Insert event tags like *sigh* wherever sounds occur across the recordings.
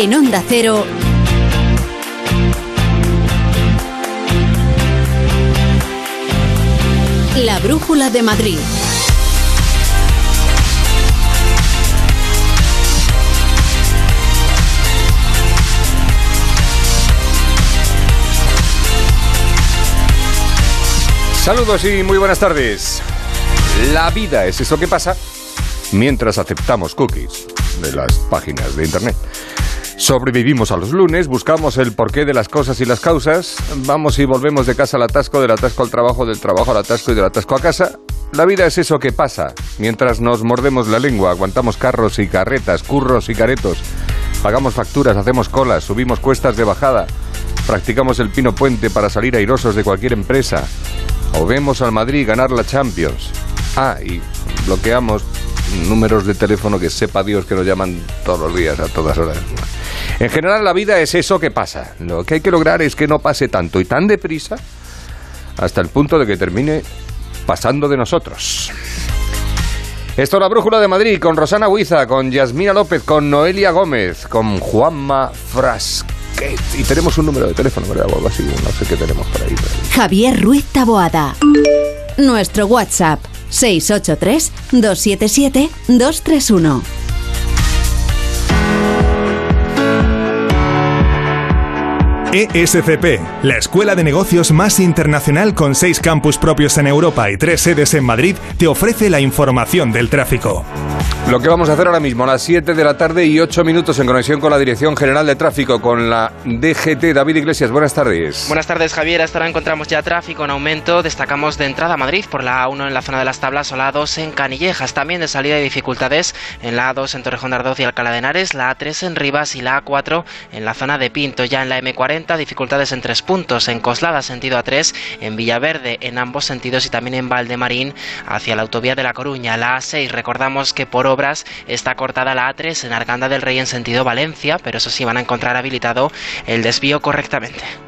En Onda Cero. La Brújula de Madrid. Saludos y muy buenas tardes. La vida es eso que pasa mientras aceptamos cookies de las páginas de Internet. Sobrevivimos a los lunes, buscamos el porqué de las cosas y las causas, vamos y volvemos de casa al atasco, del atasco al trabajo, del trabajo al atasco y del atasco a casa. La vida es eso que pasa mientras nos mordemos la lengua, aguantamos carros y carretas, curros y caretos, pagamos facturas, hacemos colas, subimos cuestas de bajada, practicamos el pino puente para salir airosos de cualquier empresa, o vemos al Madrid ganar la Champions. Ah, y bloqueamos números de teléfono que sepa Dios que nos llaman todos los días, a todas horas. En general la vida es eso que pasa. Lo que hay que lograr es que no pase tanto y tan deprisa hasta el punto de que termine pasando de nosotros. Esto es la Brújula de Madrid con Rosana Huiza, con Yasmina López, con Noelia Gómez, con Juanma Frasquet. Y tenemos un número de teléfono, ¿verdad? O algo así, no sé qué tenemos por ahí. Javier Ruiz Taboada. Nuestro WhatsApp 683 ESCP, la escuela de negocios más internacional con seis campus propios en Europa y tres sedes en Madrid, te ofrece la información del tráfico. Lo que vamos a hacer ahora mismo, a las 7 de la tarde y 8 minutos en conexión con la Dirección General de Tráfico, con la DGT. David Iglesias, buenas tardes. Buenas tardes, Javier. Hasta ahora encontramos ya tráfico en aumento. Destacamos de entrada a Madrid por la A1 en la zona de las tablas o la A2 en Canillejas. También de salida y dificultades en la A2 en Torrejón de Ardoz y Alcalá de Henares, la A3 en Rivas y la A4 en la zona de Pinto. Ya en la M40, dificultades en tres puntos. En Coslada, sentido A3, en Villaverde, en ambos sentidos y también en Valdemarín hacia la autovía de La Coruña. La A6, recordamos que por obras está cortada la A3 en Arganda del Rey en sentido Valencia, pero eso sí van a encontrar habilitado el desvío correctamente.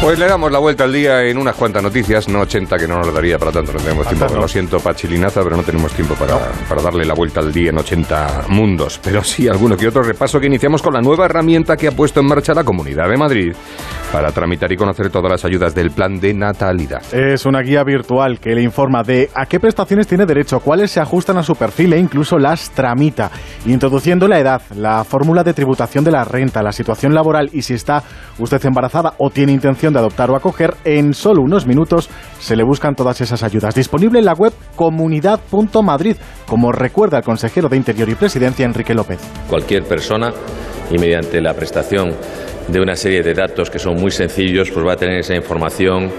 Pues le damos la vuelta al día en unas cuantas noticias, no 80 que no nos daría para tanto, no tenemos tiempo. Lo siento, Pachilinaza, pero no tenemos tiempo para, para darle la vuelta al día en 80 mundos. Pero sí, alguno que otro repaso que iniciamos con la nueva herramienta que ha puesto en marcha la Comunidad de Madrid para tramitar y conocer todas las ayudas del plan de natalidad. Es una guía virtual que le informa de a qué prestaciones tiene derecho, cuáles se ajustan a su perfil e incluso las tramita, introduciendo la edad, la fórmula de tributación de la renta, la situación laboral y si está usted embarazada o tiene intención de adoptar o acoger, en solo unos minutos se le buscan todas esas ayudas. Disponible en la web comunidad.madrid, como recuerda el consejero de Interior y Presidencia Enrique López. Cualquier persona y mediante la prestación de una serie de datos que son muy sencillos, pues va a tener esa información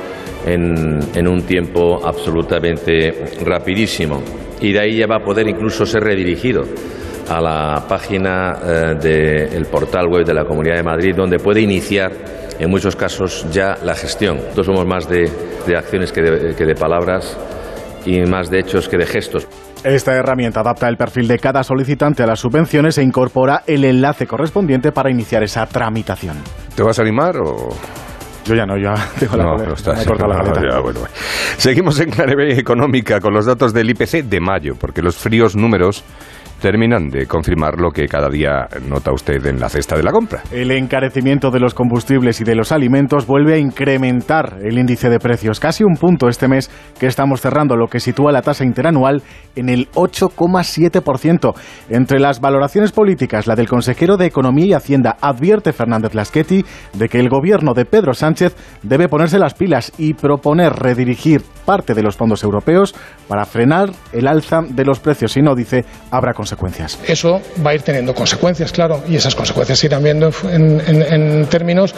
en, un tiempo absolutamente rapidísimo. Y de ahí ya va a poder incluso ser redirigido a la página eh, del portal web de la Comunidad de Madrid, donde puede iniciar en muchos casos ya la gestión. Nosotros somos más de, acciones que de palabras y más de hechos que de gestos. Esta herramienta adapta el perfil de cada solicitante a las subvenciones e incorpora el enlace correspondiente para iniciar esa tramitación. ¿Te vas a animar o...? Yo ya no, ya *laughs* tengo la No, estás. me la No, ya, bueno. Seguimos en clave económica con los datos del IPC de mayo, porque los fríos números terminan de confirmar lo que cada día nota usted en la cesta de la compra. El encarecimiento de los combustibles y de los alimentos vuelve a incrementar el índice de precios, casi un punto este mes que estamos cerrando, lo que sitúa la tasa interanual en el 8,7%. Entre las valoraciones políticas, la del consejero de Economía y Hacienda advierte Fernández Lasqueti de que el gobierno de Pedro Sánchez debe ponerse las pilas y proponer redirigir parte de los fondos europeos para frenar el alza de los precios. Si no, dice, habrá consecuencias. Eso va a ir teniendo consecuencias, claro, y esas consecuencias se irán viendo en, términos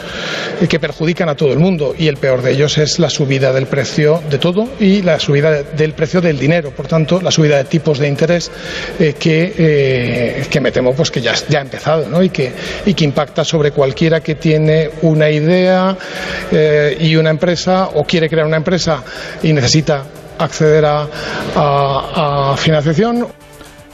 que perjudican a todo el mundo. Y el peor de ellos es la subida del precio de todo y la subida del precio del dinero. Por tanto, la subida de tipos de interés eh, que, eh, que me temo pues, que ya, ya ha empezado ¿no? y, que, y que impacta sobre cualquiera que tiene una idea eh, y una empresa o quiere crear una empresa y necesita acceder a- a financiación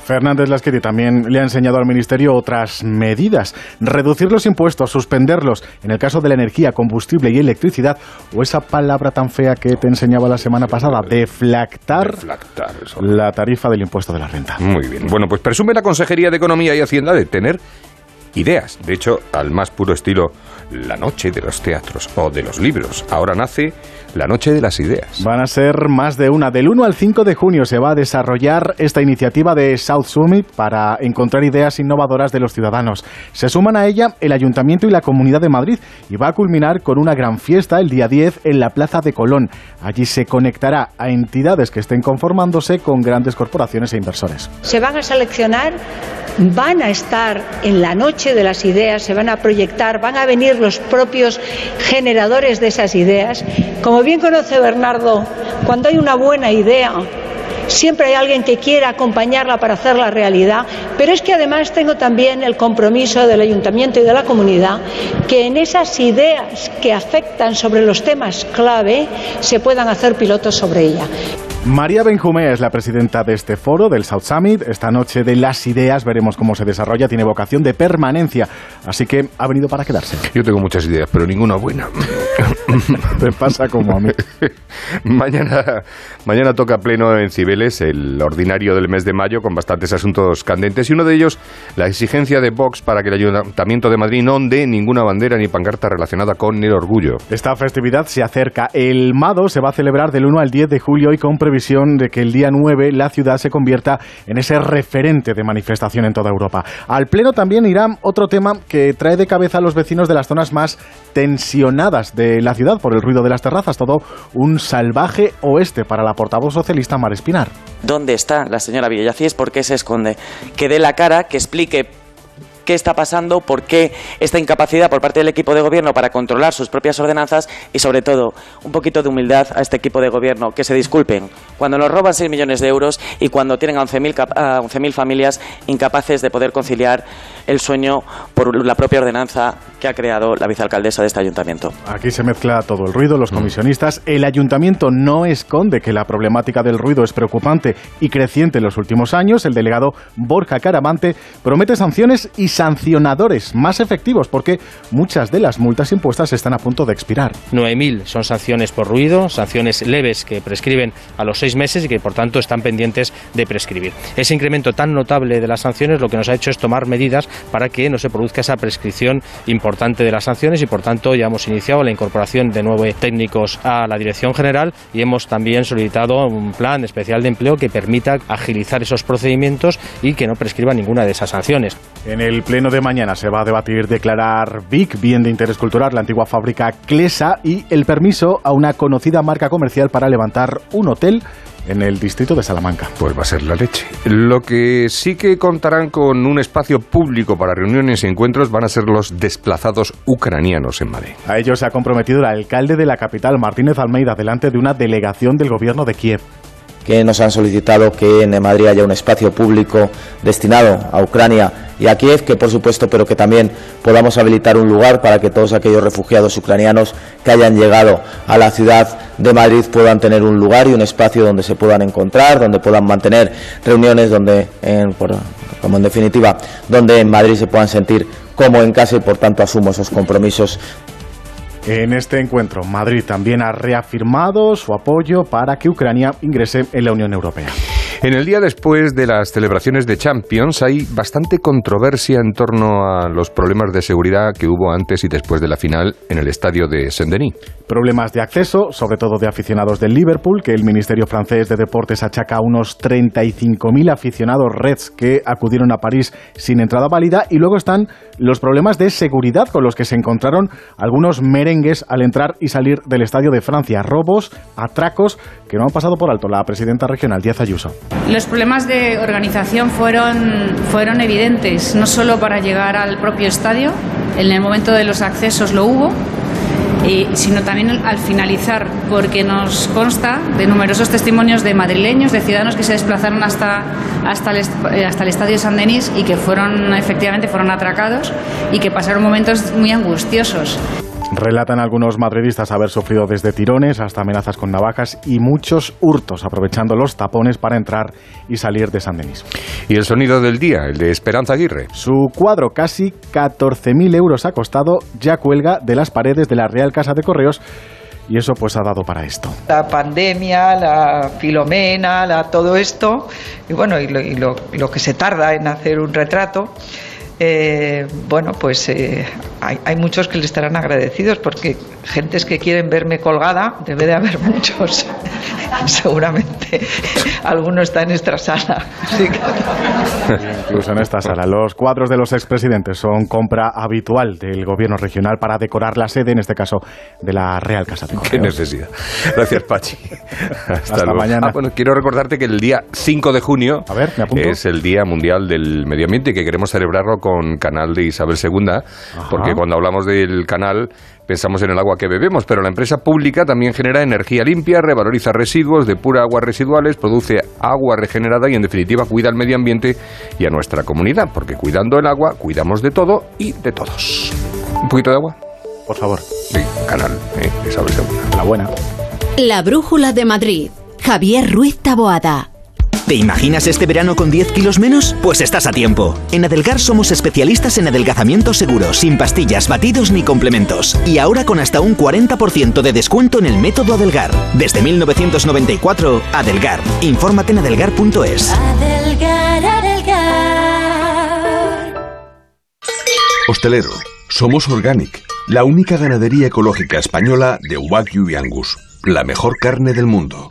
Fernández Lasqueti también le ha enseñado al Ministerio otras medidas. Reducir los impuestos, suspenderlos en el caso de la energía, combustible y electricidad, o esa palabra tan fea que te enseñaba la semana pasada, deflactar, Deflactar, la tarifa del impuesto de la renta. Muy bien. Bueno, pues presume la Consejería de Economía y Hacienda de tener ideas. De hecho, al más puro estilo la noche de los teatros o de los libros. Ahora nace la noche de las ideas. Van a ser más de una. Del 1 al 5 de junio se va a desarrollar esta iniciativa de South Summit para encontrar ideas innovadoras de los ciudadanos. Se suman a ella el Ayuntamiento y la Comunidad de Madrid y va a culminar con una gran fiesta el día 10 en la Plaza de Colón. Allí se conectará a entidades que estén conformándose con grandes corporaciones e inversores. se van a seleccionar, van a estar en la noche de las ideas, se van a proyectar, van a venir los propios generadores de esas ideas. Como bien conoce Bernardo, cuando hay una buena idea, siempre hay alguien que quiera acompañarla para hacerla realidad, pero es que además tengo también el compromiso del ayuntamiento y de la comunidad que en esas ideas que afectan sobre los temas clave se puedan hacer pilotos sobre ella. María Benjumea es la presidenta de este foro, del South Summit. Esta noche de las ideas veremos cómo se desarrolla. Tiene vocación de permanencia, así que ha venido para quedarse. Yo tengo muchas ideas, pero ninguna buena. *laughs* Te pasa como a mí. *laughs* mañana, mañana toca pleno en El ordinario del mes de mayo, con bastantes asuntos candentes. Y uno de ellos, la exigencia de Vox para que el Ayuntamiento de Madrid no onde ninguna bandera ni pancarta relacionada con el orgullo. Esta festividad se acerca. El Mado se va a celebrar del 1 al 10 de julio y con previsión de que el día 9 la ciudad se convierta en ese referente de manifestación en toda Europa. Al pleno también irá otro tema que trae de cabeza a los vecinos de las zonas más tensionadas de la ciudad por el ruido de las terrazas. Todo un salvaje oeste para la portavoz socialista Mar Espinar. ¿Dónde está la señora Villacís? ¿Por qué se esconde? Que dé la cara, que explique qué está pasando, por qué esta incapacidad por parte del equipo de gobierno para controlar sus propias ordenanzas y, sobre todo, un poquito de humildad a este equipo de gobierno, que se disculpen cuando nos roban 6 millones de euros y cuando tienen a 11.000 cap- a 11.000 familias incapaces de poder conciliar el sueño por la propia ordenanza que ha creado la vicealcaldesa de este ayuntamiento. Aquí se mezcla todo el ruido, los comisionistas. El ayuntamiento no esconde que la problemática del ruido es preocupante y creciente en los últimos años. El delegado Borja Caramante promete sanciones y sancionadores más efectivos porque muchas de las multas impuestas están a punto de expirar. 9.000 son sanciones por ruido, sanciones leves que prescriben a los seis meses y que por tanto están pendientes de prescribir. Ese incremento tan notable de las sanciones lo que nos ha hecho es tomar medidas para que no se produzca esa prescripción importante de las sanciones y por tanto ya hemos iniciado la incorporación de nueve técnicos a la dirección general y hemos también solicitado un plan especial de empleo que permita agilizar esos procedimientos y que no prescriba ninguna de esas sanciones. En el pleno de mañana se va a debatir declarar VIC, bien de interés cultural, la antigua fábrica Clesa y el permiso a una conocida marca comercial para levantar un hotel en el distrito de Salamanca. Pues va a ser la leche. Lo que sí que contarán con un espacio público para reuniones y encuentros van a ser los desplazados ucranianos en Madrid. A ello se ha comprometido el alcalde de la capital, Martínez Almeida, delante de una delegación del gobierno de Kiev. Que nos han solicitado que en Madrid haya un espacio público destinado a Ucrania y a Kiev, que por supuesto, pero que también podamos habilitar un lugar para que todos aquellos refugiados ucranianos que hayan llegado a la ciudad de Madrid puedan tener un lugar y un espacio donde se puedan encontrar, donde puedan mantener reuniones, donde, como en definitiva, donde en Madrid se puedan sentir como en casa y por tanto asumo esos compromisos En este encuentro, Madrid también ha reafirmado su apoyo para que Ucrania ingrese en la Unión Europea. En el día después de las celebraciones de Champions hay bastante controversia en torno a los problemas de seguridad que hubo antes y después de la final en el estadio de Saint-Denis. Problemas de acceso, sobre todo de aficionados del Liverpool, que el Ministerio francés de Deportes achaca a unos 35.000 aficionados Reds que acudieron a París sin entrada válida. Y luego están los problemas de seguridad con los que se encontraron algunos merengues al entrar y salir del estadio de Francia. Robos, atracos que no han pasado por alto la presidenta regional, Díaz Ayuso. Los problemas de organización fueron, fueron evidentes, no solo para llegar al propio estadio, en el momento de los accesos lo hubo, sino también al finalizar, porque nos consta de numerosos testimonios de madrileños, de ciudadanos que se desplazaron hasta, hasta, el, eh, hasta el estadio San Denis y que fueron, efectivamente, fueron atracados y que pasaron momentos muy angustiosos. Relatan algunos madridistas haber sufrido desde tirones hasta amenazas con navajas y muchos hurtos, aprovechando los tapones para entrar y salir de San Denis. Y el sonido del día, el de Esperanza Aguirre. Su cuadro, casi 14.000 euros ha costado, ya cuelga de las paredes de la Real Casa de Correos y eso pues ha dado para esto. La pandemia, la filomena, la, todo esto, y bueno, y, lo, y lo, lo que se tarda en hacer un retrato. Eh, bueno, pues eh, hay, hay, muchos que le estarán agradecidos porque gentes que quieren verme colgada, debe de haber *laughs* muchos. Seguramente *laughs* alguno está en esta sala. Así que... Incluso en esta sala. Los cuadros de los expresidentes son compra habitual del gobierno regional para decorar la sede, en este caso de la Real Casa de Correos. Qué necesidad. Gracias, Pachi. Hasta, Hasta luego. mañana. Ah, bueno, quiero recordarte que el día 5 de junio A ver, ¿me apunto? es el Día Mundial del Medio Ambiente y que queremos celebrarlo con canal de Isabel II, porque cuando hablamos del canal pensamos en el agua que bebemos, pero la empresa pública también genera energía limpia, revaloriza residuos, depura aguas residuales, produce agua regenerada y en definitiva cuida el medio ambiente y a nuestra comunidad, porque cuidando el agua cuidamos de todo y de todos. ¿Un poquito de agua? Por favor. Sí, canal, eh, Isabel II. La buena. La Brújula de Madrid. Javier Ruiz Taboada. ¿Te imaginas este verano con 10 kilos menos? Pues estás a tiempo. En Adelgar somos especialistas en adelgazamiento seguro, sin pastillas, batidos ni complementos. Y ahora con hasta un 40% de descuento en el método Adelgar. Desde 1994, Adelgar. Infórmate en adelgar.es. Adelgar, adelgar. Hostelero, somos Organic, la única ganadería ecológica española de Wagyu y Angus, la mejor carne del mundo.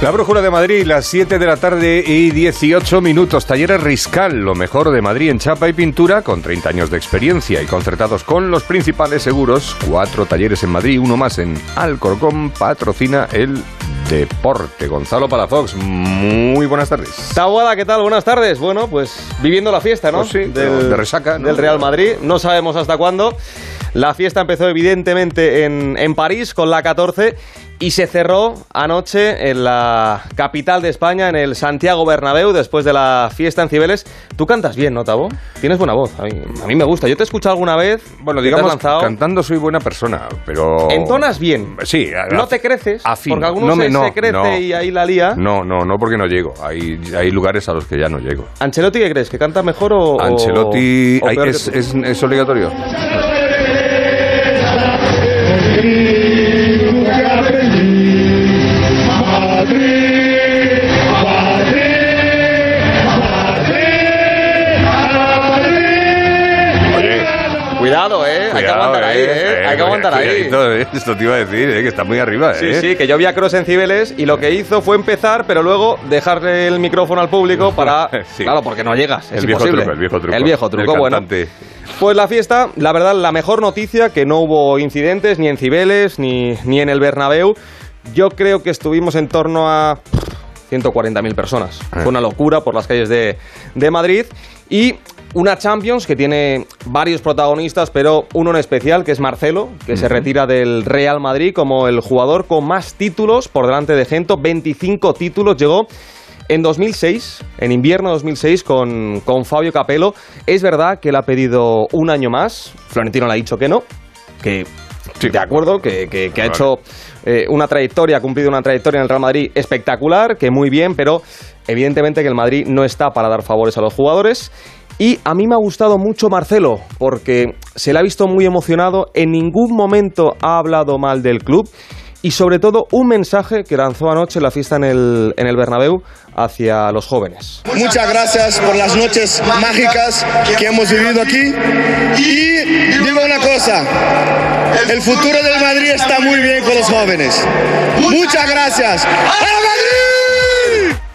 La Brújula de Madrid, las 7 de la tarde y 18 minutos. Talleres Riscal, lo mejor de Madrid en chapa y pintura, con 30 años de experiencia y concertados con los principales seguros. Cuatro talleres en Madrid, uno más en Alcorcón, patrocina el deporte. Gonzalo Palafox, muy buenas tardes. Taboada, ¿qué tal? Buenas tardes. Bueno, pues viviendo la fiesta, ¿no? Pues sí, de resaca, ¿no? Del Real Madrid. No sabemos hasta cuándo. La fiesta empezó evidentemente en, en París con la 14 y se cerró anoche en la capital de España, en el Santiago Bernabéu, después de la fiesta en Cibeles. Tú cantas bien, ¿no, Tabo? Tienes buena voz. A mí, a mí me gusta. Yo te he escuchado alguna vez. Bueno, digamos, cantando soy buena persona, pero... Entonas bien. Sí. a- No te creces, afino. porque algunos No me- se, no, se crece no. y ahí la lía. No, no, no, porque no llego. Hay, hay lugares a los que ya no llego. ¿Ancelotti qué crees? ¿Que canta mejor o...? Ancelotti o hay- es- es obligatorio. Que aguantar ahí. Esto te iba a decir, eh, que está muy arriba, Sí, ¿eh? sí, que yo vi a Cross en Cibeles y lo que hizo fue empezar, pero luego dejarle el micrófono al público *laughs* para... Sí. Claro, porque no llegas, es El viejo imposible. truco, el viejo truco. El viejo truco, El bueno. Pues la fiesta, la verdad, la mejor noticia, que no hubo incidentes ni en Cibeles ni, ni en el Bernabéu. Yo creo que estuvimos en torno a 140.000 personas. Eh. Fue una locura por las calles de, de Madrid. Y una Champions que tiene varios protagonistas, pero uno en especial, que es Marcelo, que se retira del Real Madrid como el jugador con más títulos por delante de Gento. 25 títulos llegó en 2006, en invierno 2006, con, con Fabio Capello. Es verdad que él ha pedido un año más. Florentino le ha dicho que no, que de acuerdo, que, que- que ha Vale. hecho eh, una trayectoria, ha cumplido una trayectoria en el Real Madrid espectacular, que muy bien, pero evidentemente que el Madrid no está para dar favores a los jugadores. Y a mí me ha gustado mucho Marcelo, porque se le ha visto muy emocionado, en ningún momento ha hablado mal del club. y sobre todo un mensaje que lanzó anoche en la fiesta en el, en el Bernabéu hacia los jóvenes. Muchas gracias por las noches mágicas que hemos vivido aquí. Y digo una cosa, el futuro del Madrid está muy bien con los jóvenes. Muchas gracias. ¡A Madrid!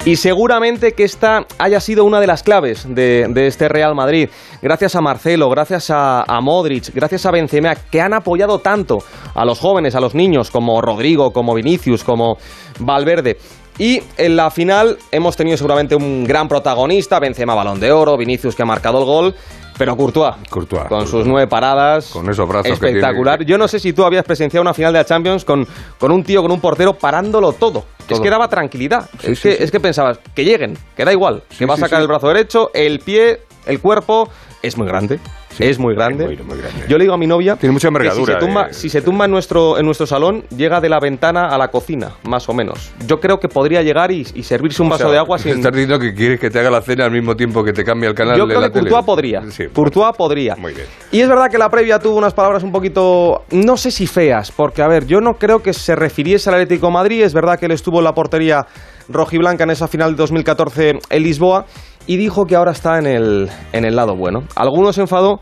Y seguramente que esta haya sido una de las claves de, este Real Madrid. Gracias a Marcelo, gracias a, a, Modric, gracias a Benzema, que han apoyado tanto a los jóvenes, a los niños, como Rodrigo, como Vinicius, como Valverde. Y en la final hemos tenido seguramente un gran protagonista, Benzema Balón de Oro, Vinicius que ha marcado el gol, pero Courtois, Courtois con Courtois. sus nueve paradas, Con esos brazos que espectacular. tiene. Yo no sé si tú habías presenciado una final de la Champions con, con un tío, con un portero parándolo todo. Es que daba tranquilidad. Sí, es, sí, que, sí. es que pensabas, que lleguen, que da igual, que va a sacar el brazo derecho, el pie, el cuerpo, es muy grande. Es muy grande. Yo le digo a mi novia Tiene mucha que envergadura, si se tumba, eh. si se tumba en nuestro, en nuestro salón, llega de la ventana a la cocina, más o menos. Yo creo que podría llegar y, y servirse un O vaso sea, de agua sin... Estás diciendo que quieres que te haga la cena al mismo tiempo que te cambie el canal Yo de creo la que. Courtois podría. Sí, Courtois podría. Muy bien. Y es verdad que la previa tuvo unas palabras un poquito, no sé si feas, porque a ver, yo no creo que se refiriese al Atlético de Madrid, es verdad que él estuvo en la portería rojiblanca en esa final de 2014 en Lisboa y dijo que ahora está en el, en el lado bueno. Algunos se enfadó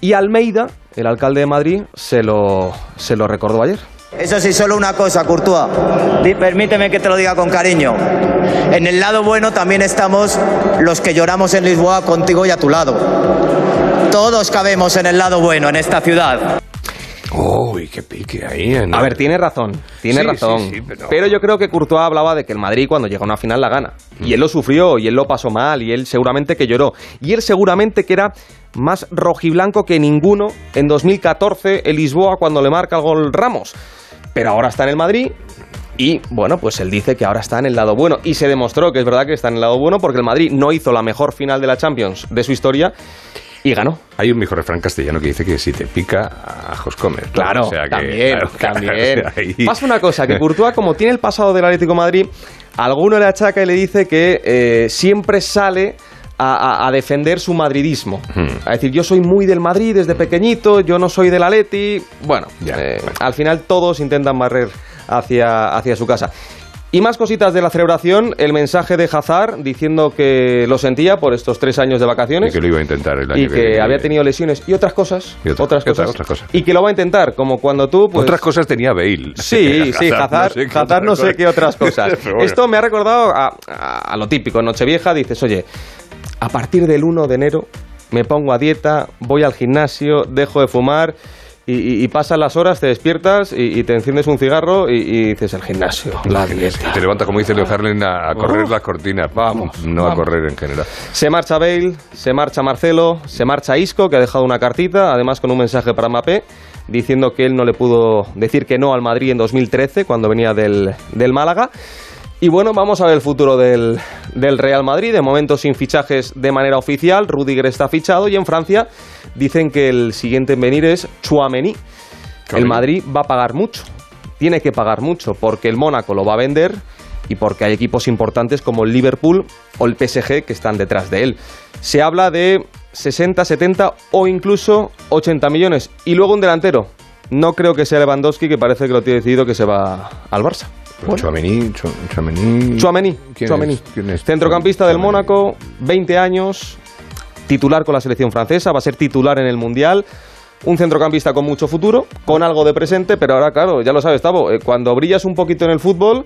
y Almeida, el alcalde de Madrid, se lo, se lo recordó ayer. Eso sí, solo una cosa, Courtois. Permíteme que te lo diga con cariño. En el lado bueno también estamos los que lloramos en Lisboa contigo y a tu lado. Todos cabemos en el lado bueno en esta ciudad. Uy, qué pique ahí. ¿eh? A ver, tiene razón, tiene Sí, razón. sí, sí, pero- yo creo que Courtois hablaba de que el Madrid cuando llega a una final la gana. Y él lo sufrió, y él lo pasó mal, y él seguramente que lloró. Y él seguramente que era más rojiblanco que ninguno en 2014 en Lisboa cuando le marca el gol Ramos. Pero ahora está en el Madrid y bueno, pues él dice que ahora está en el lado bueno. Y se demostró que es verdad que está en el lado bueno porque el Madrid no hizo la mejor final de la Champions de su historia y ganó. Hay un mejor refrán castellano que dice que si te pica, ajos comes. ¿no? Claro, O sea que- también, claro, claro, también. o sea, ahí- Pasa una cosa, que Courtois, como tiene el pasado del Atlético de Madrid, alguno le achaca y le dice que eh, siempre sale a, defender su madridismo. Hmm. A decir, yo soy muy del Madrid desde pequeñito, yo no soy del Atleti. Bueno, eh, al final todos intentan barrer hacia, hacia su casa. Y más cositas de la celebración, el mensaje de Hazard diciendo que lo sentía por estos tres años de vacaciones Y que lo iba a intentar el año y que había tenido lesiones y otras cosas, Y otra- otras cosas, otras cosas. y que lo va a intentar, como cuando tú pues Otras cosas tenía Bale. *laughs* Sí, *laughs* sí, Hazard, no sé qué Hazard no otras sé qué otras *laughs* cosas. Bueno. Esto me ha recordado a, a- a lo típico, Nochevieja dices, oye, a partir del 1 de enero me pongo a dieta, voy al gimnasio, dejo de fumar y, y- pasan las horas, te despiertas y, y te enciendes un cigarro y, y dices el gimnasio, la dieta. Te levanta, como dice Leo Harlem, a, correr Uf. las cortinas. Vamos, no a correr en general. Se marcha Bale, se marcha Marcelo, se marcha Isco, que ha dejado una cartita, además con un mensaje para Mbappé, diciendo que él no le pudo decir que no al Madrid en 2013, cuando venía del, del Málaga. Y bueno, vamos a ver el futuro del, del Real Madrid. De momento sin fichajes de manera oficial. Rudiger está fichado y en Francia dicen que el siguiente en venir es Chouameni. El Madrid va a pagar mucho. Tiene que pagar mucho porque el Mónaco lo va a vender y porque hay equipos importantes como el Liverpool o el PSG que están detrás de él. Se habla de 60, 70 o incluso 80 millones. Y luego un delantero. No creo que sea Lewandowski, que parece que lo tiene decidido que se va al Barça. Chouameni, Chou- Chouameni... Chouameni, ¿Quién Chouameni. es? ¿Quién es? Centrocampista del Mónaco, 20 años, titular con la selección francesa, va a ser titular en el Mundial. Un centrocampista con mucho futuro, con algo de presente, pero ahora, claro, ya lo sabes, Tavo, eh, cuando brillas un poquito en el fútbol,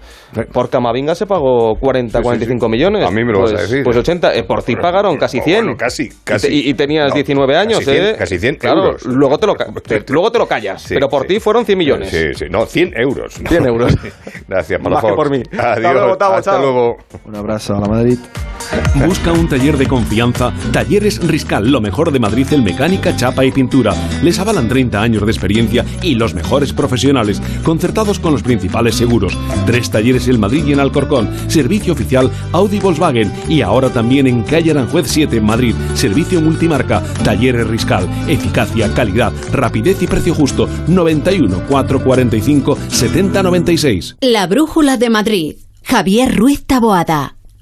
por Camavinga se pagó 40, 45 millones. A mí me lo vas pues, a decir. Pues 80, eh, por ti pagaron casi 100. Bueno, casi, casi. Y, te- y- tenías No, 19 años, casi 100, ¿eh? casi 100 claro, euros. Luego te lo, te- luego te lo callas, Sí, pero por sí. ti fueron 100 millones. Sí, sí, no, 100 euros. 100 euros. Gracias, Más que por mí. Hasta Adiós, luego, Tavo, hasta chao. luego. Un abrazo a la Madrid. Busca un taller de confianza. Talleres Riscal, lo mejor de Madrid en mecánica, chapa y pintura. Les avalan 30 años de experiencia y los mejores profesionales, concertados con los principales seguros. Tres talleres en Madrid y en Alcorcón. Servicio oficial Audi Volkswagen y ahora también en calle Aranjuez 7 en Madrid. Servicio multimarca. Talleres Riscal. Eficacia, calidad, rapidez y precio justo. 91 445 7096. La Brújula de Madrid. Javier Ruiz Taboada.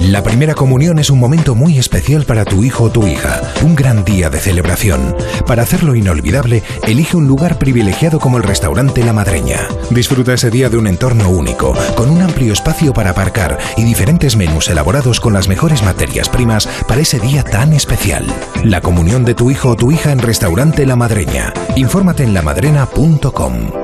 La primera comunión es un momento muy especial para tu hijo o tu hija, un gran día de celebración. Para hacerlo inolvidable, elige un lugar privilegiado como el restaurante La Madreña. Disfruta ese día de un entorno único, con un amplio espacio para aparcar y diferentes menús elaborados con las mejores materias primas para ese día tan especial. La comunión de tu hijo o tu hija en restaurante La Madreña. Infórmate en lamadrena.com.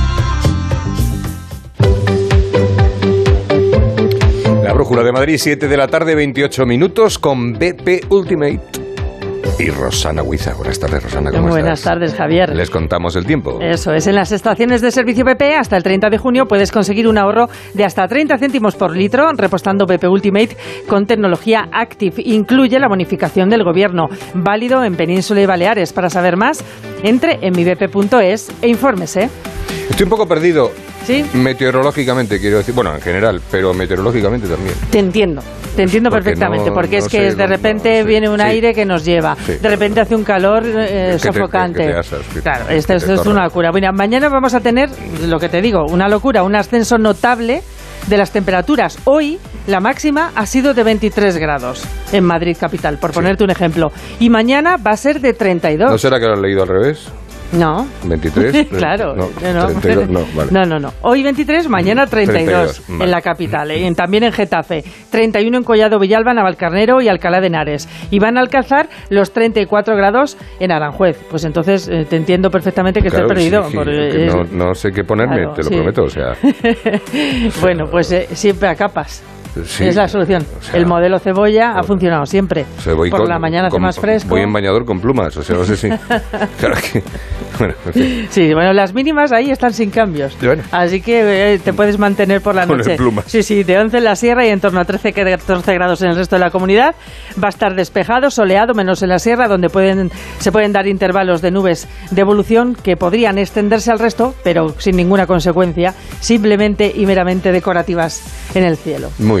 La brújula de Madrid, 7 de la tarde, 28 minutos con BP Ultimate. Y Rosana Huiza. Buenas tardes, Rosana. ¿cómo Buenas estás? tardes, Javier. Les contamos el tiempo. Eso es, en las estaciones de servicio PP hasta el 30 de junio puedes conseguir un ahorro de hasta 30 céntimos por litro repostando PP Ultimate con tecnología Active. Incluye la bonificación del gobierno, válido en Península y Baleares. Para saber más, entre en mibp.es e infórmese. Estoy un poco perdido. ¿Sí? Meteorológicamente, quiero decir. Bueno, en general, pero meteorológicamente también. Te entiendo. Te entiendo Porque perfectamente, no- porque no es que sé, de repente no viene un Sí. aire que nos lleva, de repente hace un calor eh, te- sofocante. que te asas, que- claro, esto, esto es una locura. Bueno, mañana vamos a tener, lo que te digo, una locura, un ascenso notable de las temperaturas. Hoy la máxima ha sido de 23 grados en Madrid capital, por ponerte un ejemplo. Y mañana va a ser de 32. ¿No será que lo han leído al revés? No. ¿23? *laughs* claro. No, no, 32, no, vale. no, no, no. Hoy 23, mañana 32, 32, vale. en la capital. ¿eh? Y también en Getafe. 31 en Collado Villalba, Navalcarnero y Alcalá de Henares. Y van a alcanzar los 34 grados en Aranjuez. Pues entonces eh, te entiendo perfectamente que Claro, estés perdido. sí, sí, es- no, no sé qué ponerme, Claro, te lo sí. prometo. O sea, *laughs* bueno, pues eh, siempre a capas. Sí, es la solución. o sea, el modelo cebolla ha funcionado siempre. o sea, voy Por con- la mañana hace con- más fresco. Voy en bañador con plumas, o sea, no sé si. *laughs* Claro que. Bueno. Sí, bueno, las mínimas ahí están sin cambios. Bueno. Así que eh, te puedes mantener por la Con noche. plumas. Sí, sí, de 11 en la sierra y en torno a 13, que 14 grados en el resto de la comunidad. Va a estar despejado, soleado, menos en la sierra, donde pueden, se pueden dar intervalos de nubes de evolución que podrían extenderse al resto, pero sin ninguna consecuencia, simplemente y meramente decorativas en el cielo. Muy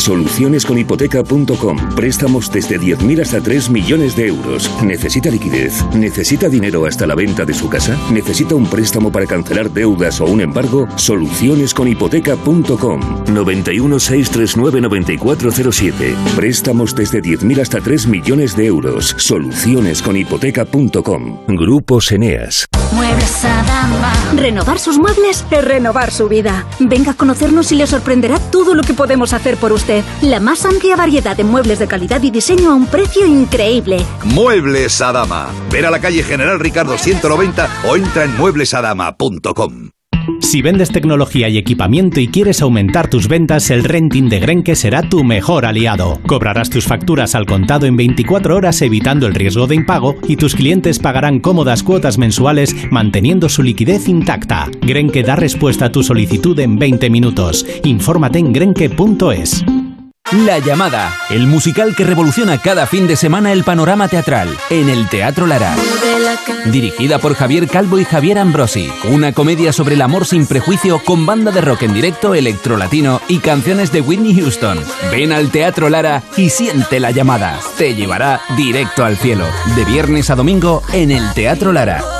Solucionesconhipoteca.com. Préstamos desde 10.000 hasta 3 millones de euros. ¿Necesita liquidez? ¿Necesita dinero hasta la venta de su casa? ¿Necesita un préstamo para cancelar deudas o un embargo? Solucionesconhipoteca.com. 91 639 9407. Préstamos desde 10.000 hasta 3 millones de euros. Solucionesconhipoteca.com. Grupos Eneas. Muebles Adama. Renovar sus muebles es renovar su vida. Venga a conocernos y le sorprenderá todo lo que podemos hacer por usted. La más amplia variedad de muebles de calidad y diseño a un precio increíble. Muebles Adama. Ver a la calle General Ricardo 190 o entra en mueblesadama.com. Si vendes tecnología y equipamiento y quieres aumentar tus ventas, el renting de Grenke será tu mejor aliado. Cobrarás tus facturas al contado en 24 horas evitando el riesgo de impago y tus clientes pagarán cómodas cuotas mensuales manteniendo su liquidez intacta. Grenke da respuesta a tu solicitud en 20 minutos. Infórmate en grenke.es. La llamada, el musical que revoluciona cada fin de semana el panorama teatral en el Teatro Lara. Dirigida por Javier Calvo y Javier Ambrosi, una comedia sobre el amor sin prejuicio con banda de rock en directo, electrolatino y canciones de Whitney Houston. Ven al Teatro Lara y siente la llamada. Te llevará directo al cielo. De viernes a domingo en el Teatro Lara.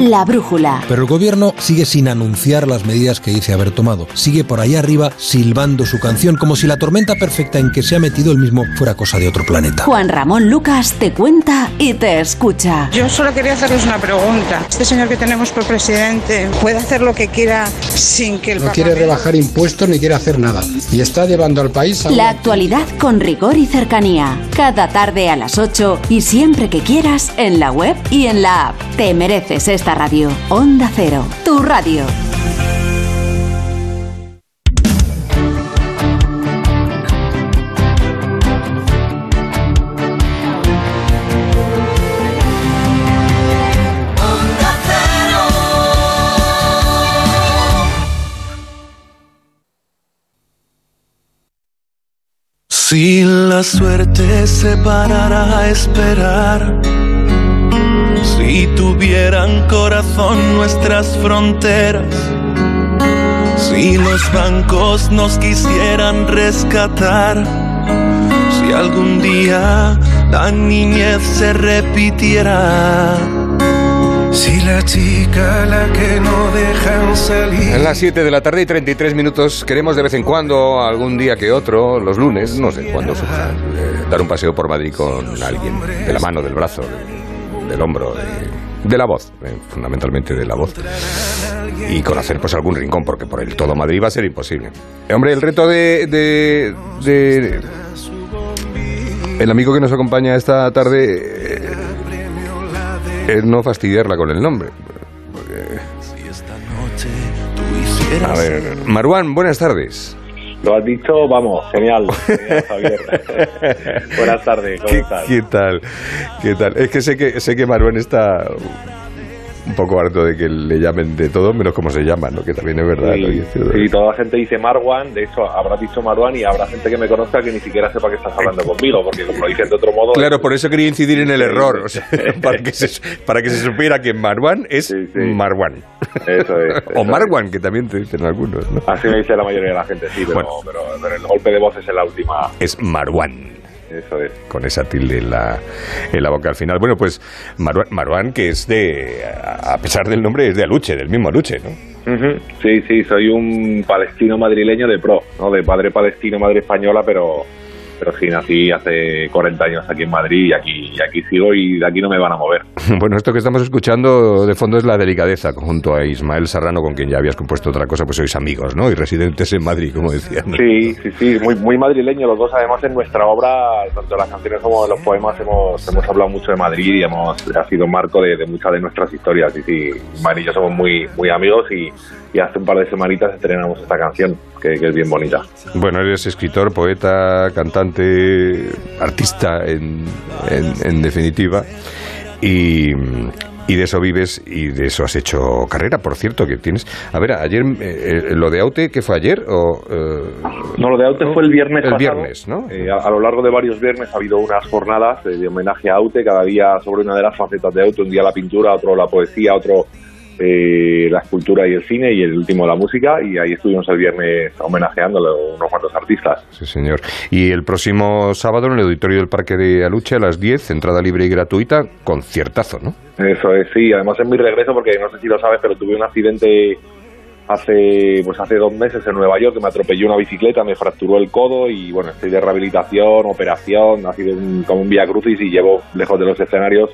La brújula. Pero el gobierno sigue sin anunciar las medidas que dice haber tomado. Sigue por ahí arriba silbando su canción como si la tormenta perfecta en que se ha metido el mismo fuera cosa de otro planeta. Juan Ramón Lucas te cuenta y te escucha. Yo solo quería hacerles una pregunta. Este señor que tenemos por presidente puede hacer lo que quiera sin que el No quiere rebajar impuestos ni quiere hacer nada. Y está llevando al país a... La actualidad con rigor y cercanía. Cada tarde a las 8 y siempre que quieras en la web y en la app. Te mereces esta radio. Onda Cero, tu radio. Si la suerte se parara a esperar, si tuvieran corazón nuestras fronteras, si los bancos nos quisieran rescatar, si algún día la niñez se repitiera. Si la chica la que no dejan salir. En las 7 de la tarde y 33 minutos queremos de vez en cuando, algún día que otro, los lunes, no sé cuándo surja, eh, dar un paseo por Madrid con alguien, de la mano, del brazo, del hombro, de, de la voz, eh, fundamentalmente de la voz. Y conocer pues algún rincón, porque por el todo Madrid va a ser imposible. Eh, hombre, el reto de, de, de- el amigo que nos acompaña esta tarde eh, es no fastidiarla con el nombre. Porque- A ver, Marwan, buenas tardes. Lo has dicho, vamos, genial. *laughs* genial, Javier. Buenas tardes, ¿cómo ¿Qué, estás? qué tal? ¿Qué tal? Es que sé que sé que Marwan está un poco harto de que le llamen de todo menos como se llama, ¿no? Que también es verdad. Sí, toda la gente dice Marwan, de hecho habrás dicho Marwan y habrá gente que me conozca que ni siquiera sepa que estás hablando conmigo, porque como lo dicen de otro modo... Claro, por eso quería incidir en el error, o sea, *laughs* para, que se, para que se supiera que Marwan es Marwan. Eso es. *laughs* o Marwan, que también te dicen algunos, ¿no? Así me dice la mayoría de la gente, sí, pero, pero, pero el golpe de voz es en la última... Es Marwan. Eso es. Con esa tilde en la, en la boca al final. Bueno, pues Marwan, Marwan, que es de, a pesar del nombre, es de Aluche, del mismo Aluche, ¿no? Ujú. Sí, sí, soy un palestino madrileño de pro, ¿no? De padre palestino, madre española, pero, pero sí, nací hace 40 años aquí en Madrid y aquí, y aquí sigo y de aquí no me van a mover. *laughs* Bueno, esto que estamos escuchando de fondo es la delicadeza, junto a Ismael Serrano, con quien ya habías compuesto otra cosa, pues sois amigos, ¿no? Y residentes en Madrid, como decían. Sí, sí, sí, muy, muy madrileño los dos. Además, en nuestra obra, tanto las canciones como los poemas, hemos, hemos hablado mucho de Madrid y hemos, ha sido marco de, de muchas de nuestras historias. Y sí, Mari y yo somos muy, muy amigos y, y hace un par de semanitas estrenamos esta canción, que, que es bien bonita. Bueno, eres escritor, poeta, cantante, artista, en, en, en definitiva. Y, y de eso vives y de eso has hecho carrera, por cierto, que tienes... A ver, ayer, eh, lo de Aute, ¿qué fue ayer? O, eh, No, lo de Aute fue el viernes El pasado. viernes, ¿no? Eh, a, a lo largo de varios viernes ha habido unas jornadas eh, de homenaje a Aute, cada día sobre una de las facetas de Aute, un día la pintura, otro la poesía, otro eh, la escultura y el cine y el último la música y ahí estuvimos el viernes homenajeándolo a unos cuantos artistas. Sí, señor. Y el próximo sábado en el Auditorio del Parque de Aluche a las 10, entrada libre y gratuita, conciertazo, ¿no? Eso es, sí, además en mi regreso, porque no sé si lo sabes, pero tuve un accidente hace pues hace dos meses en Nueva York que me atropelló una bicicleta, me fracturó el codo y bueno, estoy de rehabilitación, operación, ha sido un- como un vía crucis y llevo lejos de los escenarios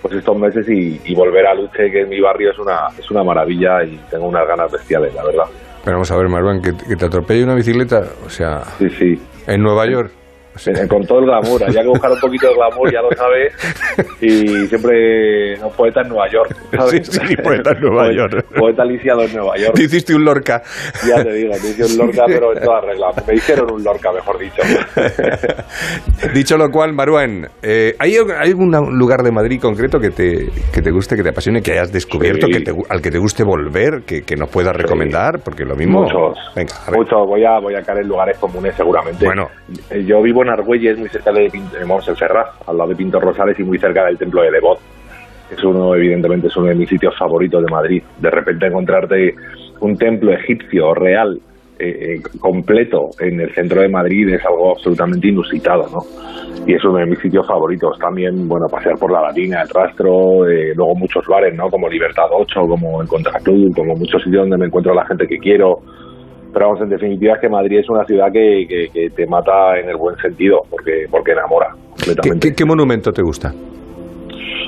pues estos meses y, y volver a Luche, que en mi barrio es una, es una maravilla y tengo unas ganas bestiales, la verdad. Pero vamos a ver, Marwan, que, que te atropelle una bicicleta, o sea... Sí, sí. En Nueva York. Con todo el glamour, había que buscar un poquito de glamour, ya lo sabes, y siempre no, poeta en Nueva York. ¿sabes? Sí, sí, poeta en Nueva York. Poeta lisiado en Nueva York. Te hiciste un Lorca. Ya te digo, te hice un Lorca, pero en toda regla. Me hicieron un Lorca, mejor dicho. Dicho lo cual, Marwan, eh, ¿hay, hay algún lugar de Madrid concreto que te, que te guste, que te apasione, que hayas descubierto, Sí. que te- al que te guste volver, que, que nos puedas recomendar? Porque lo mismo... Muchos. Venga, a ver. Muchos, voy a, voy a caer en lugares comunes seguramente. Bueno. Yo vivo en Argüelles, muy cerca de eh, vamos, en Ferraz, al lado de Pinto Rosales y muy cerca del templo de Devot. Es uno, evidentemente, es uno de mis sitios favoritos de Madrid. De repente encontrarte un templo egipcio real, eh, eh, completo, en el centro de Madrid es algo absolutamente inusitado, ¿no? Y es uno de mis sitios favoritos. También, bueno, pasear por la Latina, el Rastro, eh, luego muchos bares, ¿no? Como Libertad 8, como el Contraclub, como muchos sitios donde me encuentro a la gente que quiero. Pero vamos, en definitiva es que Madrid es una ciudad que, que- que te mata en el buen sentido, porque, porque enamora ¿Qué, completamente. qué- qué monumento te gusta?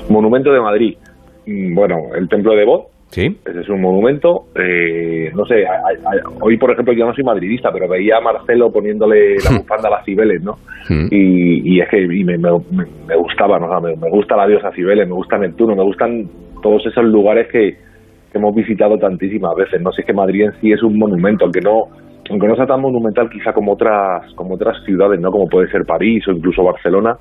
Monumento de Madrid. Mm, Bueno, el Templo de Bot. Sí. Ese es un monumento. eh, no sé, a- a- a- hoy, por ejemplo, yo no soy madridista, pero veía a Marcelo poniéndole la bufanda a las Cibeles, ¿no? Y, y es que y me, me, me gustaba, ¿no? O sea, me, me gusta la diosa Cibeles, me gusta Neptuno, me gustan todos esos lugares que, que hemos visitado tantísimas veces. No sé, es que Madrid en sí es un monumento, aunque no aunque no sea tan monumental quizá como otras como otras ciudades, ¿no? Como puede ser París o incluso Barcelona.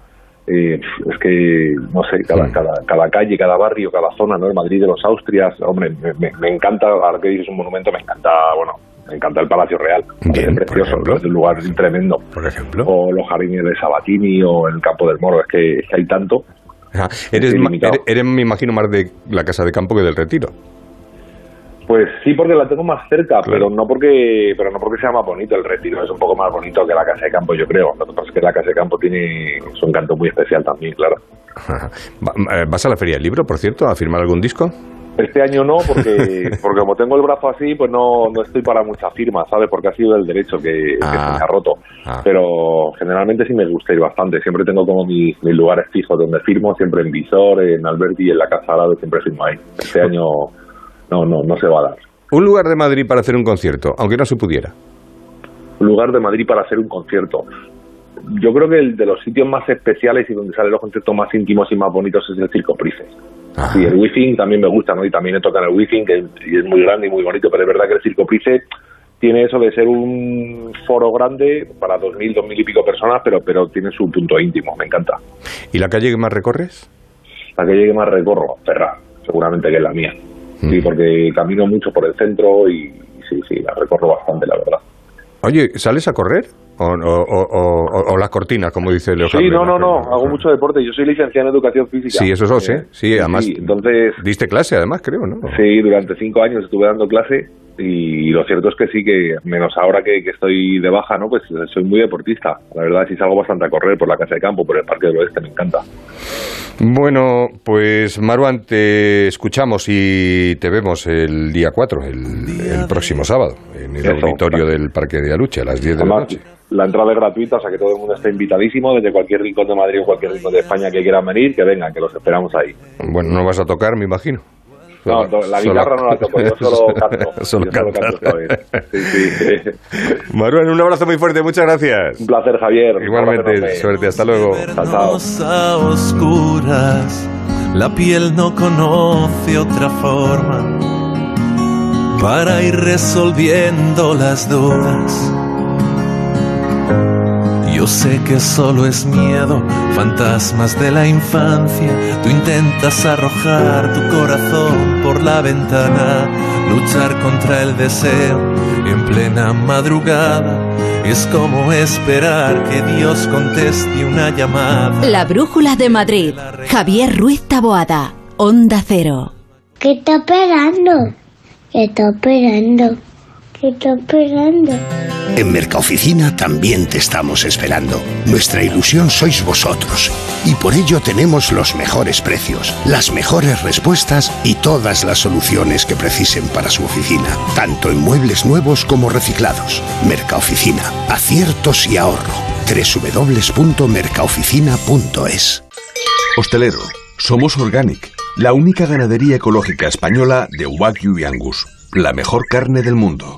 eh, es que, no sé, cada, cada, cada calle, cada barrio, cada zona, ¿no? El Madrid de los Austrias, hombre, me, me- me encanta, ahora que dices un monumento, me encanta, bueno, me encanta el Palacio Real. es precioso, es un lugar tremendo. Por ejemplo. O los jardines de Sabatini o el Campo del Moro, es que, es que hay tanto. Ajá. Eres, me imagino, más de la Casa de Campo que del Retiro. Pues sí, porque la tengo más cerca, pero no porque pero no porque sea más bonito. El retiro es un poco más bonito que la casa de campo, yo creo. Lo que pasa es que la casa de campo tiene su encanto muy especial también, claro. *laughs* Eh, ¿Vas a la Feria del Libro, por cierto, a firmar algún disco? Este año no, porque *laughs* porque como tengo el brazo así, pues no, no estoy para muchas firmas, ¿sabes? Porque ha sido el derecho que, que se me ha roto. Pero generalmente sí me gusta ir bastante. Siempre tengo como mis, mis lugares fijos donde firmo, siempre en Visor, en Alberti en la Casa Alado, siempre firmo ahí. Este año no, no, no se va a dar. Un lugar de Madrid para hacer un concierto, aunque no se pudiera. un lugar de Madrid para hacer un concierto. Yo creo que el de los sitios más especiales y donde salen los conciertos más íntimos y más bonitos es el Circo Price. Y el Wi-Fi también me gusta, ¿no? Y también he tocado en el Wi-Fi, que es muy grande y muy bonito, pero es verdad que el Circo Price tiene eso de ser un foro grande para dos mil, dos mil y pico personas, pero, pero tiene su punto íntimo, me encanta. ¿Y la calle que más recorres? La que llegue más recorro, Ferra, seguramente que es la mía. Sí, porque camino mucho por el centro y sí, sí, la recorro bastante, la verdad. Oye, ¿sales a correr? ¿O, o, o- las cortinas, como dice Leo Sí, no, no, no, hago mucho deporte. Yo soy licenciado en educación física. Sí, eso es, Eh, ¿eh? Sí, además entonces... diste clase, además, creo, ¿no? Sí, durante cinco años estuve dando clase y lo cierto es que sí que, menos ahora que, estoy de baja, ¿no? Pues soy muy deportista. La verdad, sí salgo bastante a correr por la casa de campo, por el Parque del Oeste, me encanta. Bueno, pues Maruan, te escuchamos y te vemos el día 4, el, próximo sábado, en el auditorio del Parque de Aluche, a las 10 de la noche. La entrada es gratuita, o sea que todo el mundo está invitadísimo, desde cualquier rincón de Madrid o cualquier rincón de España que quieran venir, que vengan, que los esperamos ahí. Bueno, no vas a tocar, me imagino. No, la guitarra no la toco, yo solo *laughs* canto. solo canto. Sí, sí. *laughs* Maruán, un abrazo muy fuerte, muchas gracias. Un placer, Javier. Igualmente, suerte, hasta luego. Chao. oscuras, la piel no conoce otra forma para ir resolviendo las dudas yo sé que solo es miedo, fantasmas de la infancia. Tú intentas arrojar tu corazón por la ventana, luchar contra el deseo en plena madrugada. Es como esperar que Dios conteste una llamada. La Brújula de Madrid. Javier Ruiz Taboada. Onda Cero. ¿Qué está esperando? ¿Qué está esperando? ¿Qué está esperando? En Mercaoficina también te estamos esperando. Nuestra ilusión sois vosotros. Y por ello tenemos los mejores precios, las mejores respuestas y todas las soluciones que precisen para su oficina, tanto en muebles nuevos como reciclados. Mercaoficina, aciertos y ahorro. www.mercaoficina.es Hostelero, somos Organic, la única ganadería ecológica española de Wagyu y Angus, la mejor carne del mundo.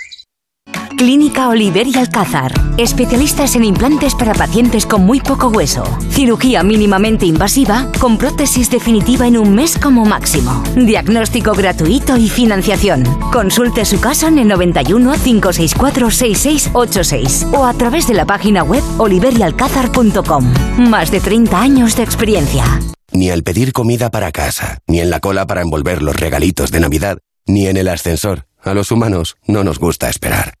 Clínica Oliver y Alcázar. Especialistas en implantes para pacientes con muy poco hueso. Cirugía mínimamente invasiva con prótesis definitiva en un mes como máximo. Diagnóstico gratuito y financiación. Consulte su caso en el 91 564 6686 o a través de la página web oliverialcázar.com. Más de 30 años de experiencia. Ni al pedir comida para casa, ni en la cola para envolver los regalitos de Navidad, ni en el ascensor. A los humanos no nos gusta esperar.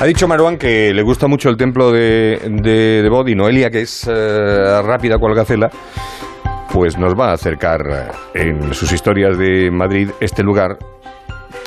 Ha dicho Maruán que le gusta mucho el templo de, de, Bod y Noelia, que es eh, rápida cual gacela, pues nos va a acercar eh, en sus historias de Madrid este lugar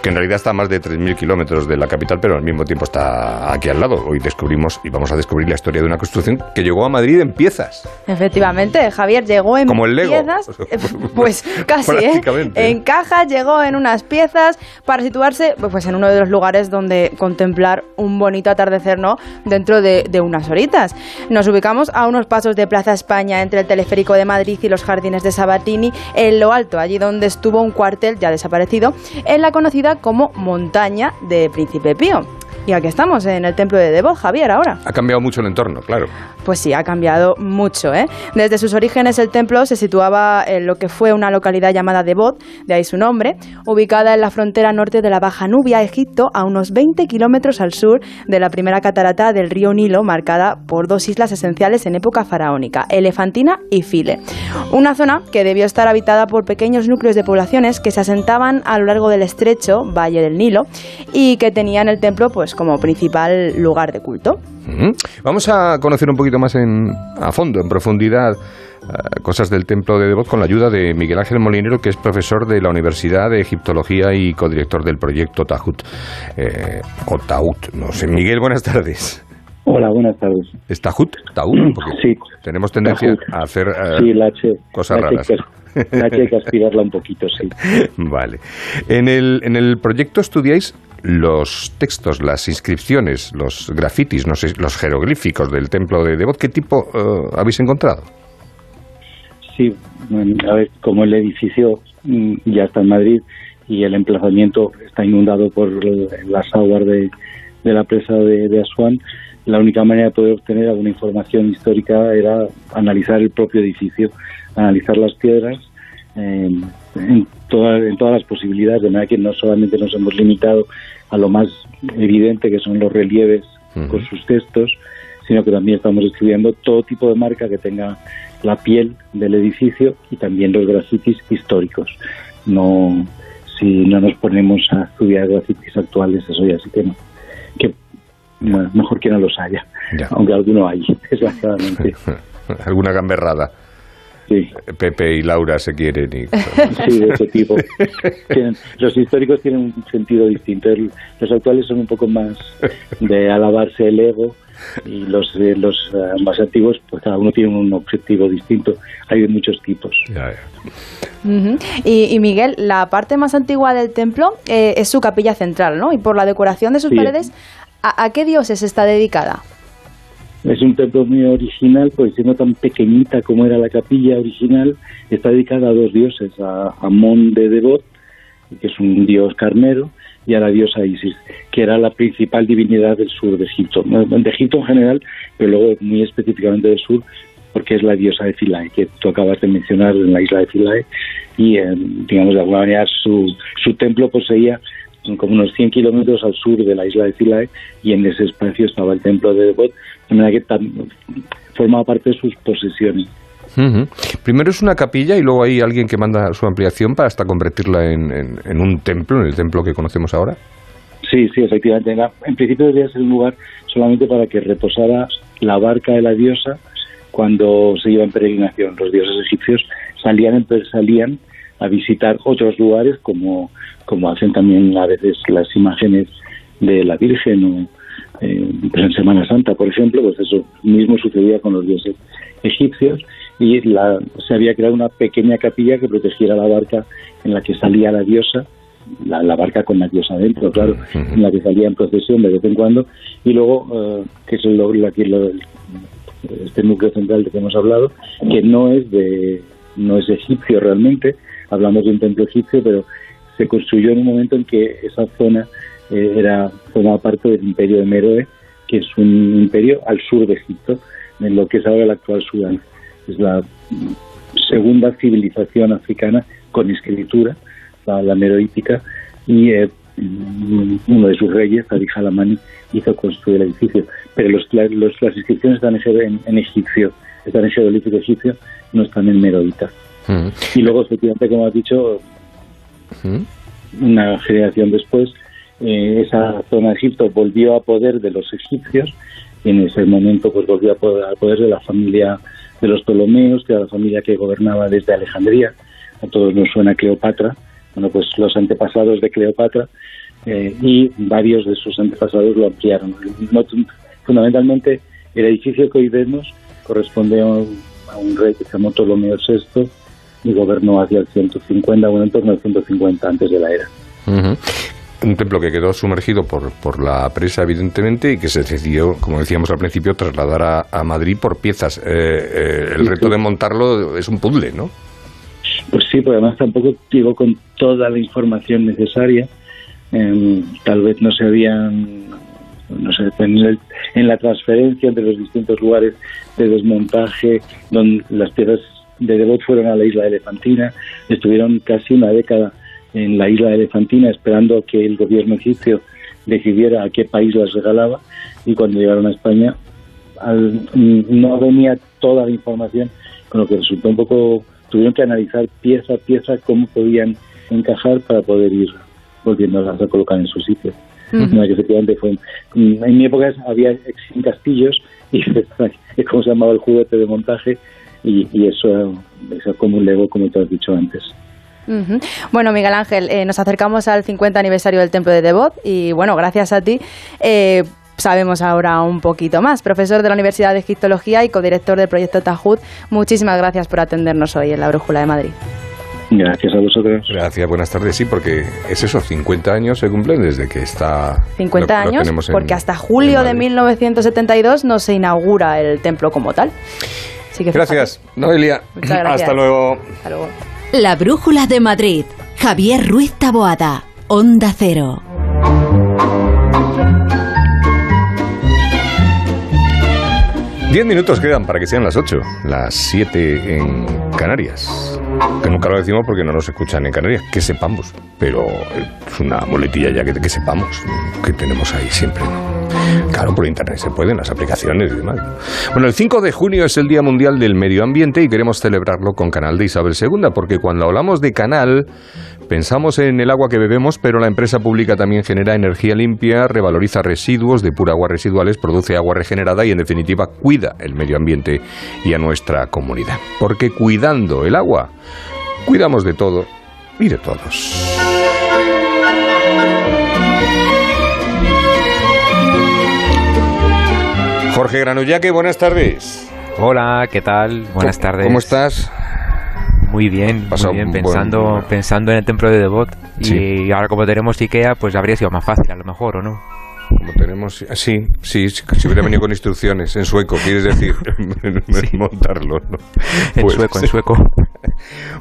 que en realidad está a más de 3.000 kilómetros de la capital, pero al mismo tiempo está aquí al lado. Hoy descubrimos y vamos a descubrir la historia de una construcción que llegó a Madrid en piezas. Efectivamente, Javier llegó en Como el Lego. piezas, *laughs* pues casi, ¿eh? En cajas llegó en unas piezas para situarse pues en uno de los lugares donde contemplar un bonito atardecer, ¿no? Dentro de, de unas horitas. Nos ubicamos a unos pasos de Plaza España entre el teleférico de Madrid y los jardines de Sabatini, en lo alto, allí donde estuvo un cuartel ya desaparecido, en la conocida como montaña de Príncipe Pío. Y aquí estamos, en el templo de Devot, Javier, ahora. Ha cambiado mucho el entorno, claro. Pues sí, ha cambiado mucho. ¿eh? Desde sus orígenes el templo se situaba en lo que fue una localidad llamada Devot, de ahí su nombre, ubicada en la frontera norte de la Baja Nubia, Egipto, a unos 20 kilómetros al sur de la primera catarata del río Nilo, marcada por dos islas esenciales en época faraónica, Elefantina y File. Una zona que debió estar habitada por pequeños núcleos de poblaciones que se asentaban a lo largo del estrecho Valle del Nilo y que tenían el templo pues como principal lugar de culto. Vamos a conocer un poquito más en, a fondo, en profundidad, eh, cosas del templo de Devot con la ayuda de Miguel Ángel Molinero, que es profesor de la Universidad de Egiptología y codirector del proyecto Tahut. Eh, o Taut, no sé. Miguel, buenas tardes. Hola, buenas tardes. ¿Es Tahut? Porque sí. Tenemos tendencia a hacer eh, sí, la H, cosas la raras. La H hay que aspirarla un poquito, sí. *laughs* Vale. En el, en el proyecto estudiáis los textos, las inscripciones, los grafitis, no sé, los jeroglíficos del templo de Devot. ¿Qué tipo eh, habéis encontrado? Sí, a ver, como el edificio mm, ya está en Madrid y el emplazamiento está inundado por las aguas de, la presa de, de la única manera de poder obtener alguna información histórica era analizar el propio edificio, analizar las piedras en, todas las posibilidades, de manera que no solamente nos hemos limitado a lo más evidente, que son los relieves con sus textos, sino que también estamos estudiando todo tipo de marca que tenga la piel del edificio y también los grafitis históricos. No, si no nos ponemos a estudiar grafitis actuales, eso ya sí que no. Que mejor que no los haya, aunque alguno hay, *laughs* desgraciadamente. *laughs* Alguna gamberrada. Sí. Pepe y Laura se quieren y... Sí, de ese tipo. los históricos tienen un sentido distinto. Los actuales son un poco más de alabarse el ego y los los eh, más antiguos pues cada uno tiene un objetivo distinto. Hay de muchos tipos. Y, Miguel la parte más antigua del templo eh, es su capilla central no y por la decoración de sus paredes ¿a, qué dioses está dedicada es un templo muy original, pues siendo tan pequeñita como era la capilla original, está dedicada a dos dioses, a Amón de Devot, que es un dios carnero, y a la diosa Isis, que era la principal divinidad del sur de Egipto, de Egipto en general, pero luego muy específicamente del sur, porque es la diosa de Philae, que tú acabas de mencionar en la isla de Philae, y eh, digamos de alguna manera su, su templo poseía como unos 100 kilómetros al sur de la isla de Philae, y en ese espacio estaba el templo de Devot, de manera que formaba parte de sus posesiones. Primero es una capilla y luego hay alguien que manda su ampliación para hasta convertirla en, un templo, en el templo que conocemos ahora. Sí, sí, efectivamente. En, principio debía ser un lugar solamente para que reposara la barca de la diosa cuando se iba en peregrinación. Los dioses egipcios salían, salían a visitar otros lugares como, como hacen también a veces las imágenes de la Virgen o pues en Semana Santa, por ejemplo, pues eso mismo sucedía con los dioses egipcios y la, se había creado una pequeña capilla que protegiera la barca en la que salía la diosa, la, barca con la diosa dentro, claro, en la que salía en procesión de vez en cuando, y luego, eh, que es lo, la, lo, este núcleo central de que hemos hablado, que no es de no es egipcio realmente, hablamos de un templo egipcio, pero se construyó en un momento en que esa zona era formaba parte del imperio de Meroe, que es un imperio al sur de Egipto, en lo que es ahora el actual Sudán es la segunda civilización africana con escritura, la, meroítica, y eh, uno de sus reyes, Adi Halamani, hizo construir el edificio. Pero los, las inscripciones están en, en, egipcio, están en jeroglífico egipcio, no están en meroíta. Mm. Y luego, efectivamente, como has dicho, mm. una generación después, eh, esa zona de Egipto volvió a poder de los egipcios en ese momento pues volvió a poder, a poder de la familia de los Ptolomeos, que era la familia que gobernaba desde Alejandría. A todos nos suena Cleopatra. Bueno, pues los antepasados de Cleopatra eh, y varios de sus antepasados lo ampliaron. fundamentalmente, el edificio que hoy vemos corresponde a un, rey que se llamó Ptolomeo VI y gobernó hacia el 150, bueno, en torno al 150 antes de la era un templo que quedó sumergido por, por la presa, evidentemente, y que se decidió, como decíamos al principio, trasladar a, Madrid por piezas. Eh, eh, el reto de montarlo es un puzzle, ¿no? Pues sí, porque además tampoco llegó con toda la información necesaria. Em, tal vez no se habían, no sé, en, en la transferencia entre los distintos lugares de desmontaje, donde las piezas de Devot fueron a la isla de Elefantina, estuvieron casi una década en la isla de Elefantina esperando que el gobierno egipcio decidiera a qué país las regalaba y cuando llegaron a España no venía toda la información, con lo que resultó un poco, tuvieron que analizar pieza a pieza cómo podían encajar para poder ir volviéndolas a colocar en su sitio. efectivamente fue, en mi época había 100 castillos *laughs* y es como se llamaba el juguete de montaje y, y eso, es como un lego como te has dicho antes. Bueno, Miguel Ángel, eh, nos acercamos al 50 aniversario del Templo de Devot y bueno, gracias a ti. Eh, sabemos ahora un poquito más. Profesor de la Universidad de Egiptología y codirector del proyecto Tajud, muchísimas gracias por atendernos hoy en la Brújula de Madrid. Gracias a vosotros. Gracias, buenas tardes. Sí, porque es eso, 50 años se cumplen desde que está... 50 años, porque hasta julio de 1972 no se inaugura el templo como tal. Gracias, Noelia. Muchas gracias. Hasta luego. Hasta luego. La Brújula de Madrid. Javier Ruiz Taboada. Onda Cero. Diez minutos quedan para que sean las ocho, las siete en Canarias. Que nunca lo decimos porque no nos escuchan en Canarias, que sepamos. Pero es una boletilla ya que, sepamos que tenemos ahí siempre. Claro, por internet se pueden, las aplicaciones y demás. Bueno, el 5 de junio es el Día Mundial del Medio Ambiente y queremos celebrarlo con Canal de Isabel II, porque cuando hablamos de canal, pensamos en el agua que bebemos, pero la empresa pública también genera energía limpia, revaloriza residuos, depura aguas residuales, produce agua regenerada y, en definitiva, cuida el medio ambiente y a nuestra comunidad. Porque cuidando el agua, cuidamos de todo y de todos. Jorge Granullaque, buenas tardes. Hola, ¿qué tal? Buenas tardes. ¿Cómo estás? Muy bien, Pasado muy bien. buen- Pensando, pensando en el templo de Devot. Sí. Y ahora como tenemos Ikea, pues habría sido más fácil a lo mejor, ¿o no? Como tenemos, sí, sí, sí, si hubiera venido con instrucciones en sueco, quieres decir, *laughs* montarlo, ¿no? En Pues- sueco, en sueco.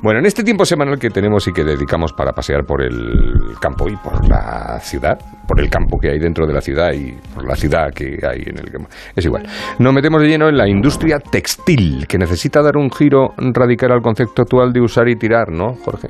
Bueno, en este tiempo semanal que tenemos y que dedicamos para pasear por el campo y por la ciudad, por el campo que hay dentro de la ciudad y por la ciudad que hay en el campo, es igual. Nos metemos de lleno en la industria textil, que necesita dar un giro radical al concepto actual de usar y tirar, ¿no, Jorge?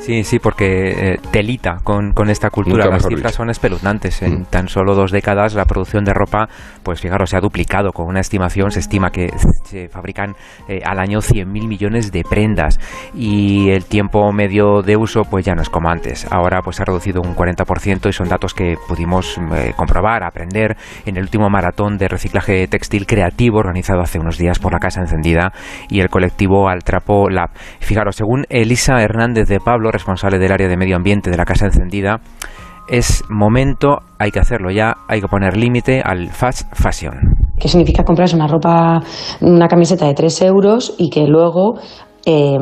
Sí, sí, porque eh, telita con, con esta cultura. Las cifras dicho. son espeluznantes. En Mm. tan solo dos décadas la producción de ropa, pues fijaros, se ha duplicado. Con una estimación se estima que se fabrican eh, al año 100.000 millones de prendas y el tiempo medio de uso pues ya no es como antes. Ahora pues ha reducido un 40% y son datos que pudimos eh, comprobar, aprender en el último maratón de reciclaje textil creativo organizado hace unos días por la Casa Encendida y el colectivo Al Trapo Lab. Fijaros, según Elisa Hernández de Pablo, responsable del área de medio ambiente de la Casa Encendida, es momento, hay que hacerlo ya, hay que poner límite al fast fashion. ¿Qué significa comprarse una ropa, una camiseta de 3 euros y que luego eh,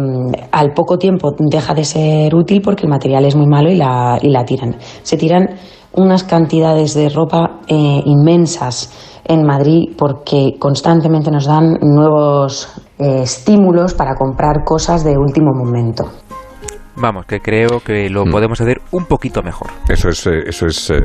al poco tiempo deja de ser útil porque el material es muy malo y la, y la tiran? Se tiran unas cantidades de ropa eh, inmensas en Madrid porque constantemente nos dan nuevos eh, estímulos para comprar cosas de último momento. Vamos, que creo que lo Mm. podemos hacer un poquito mejor. Eso es, eh, eso es eh,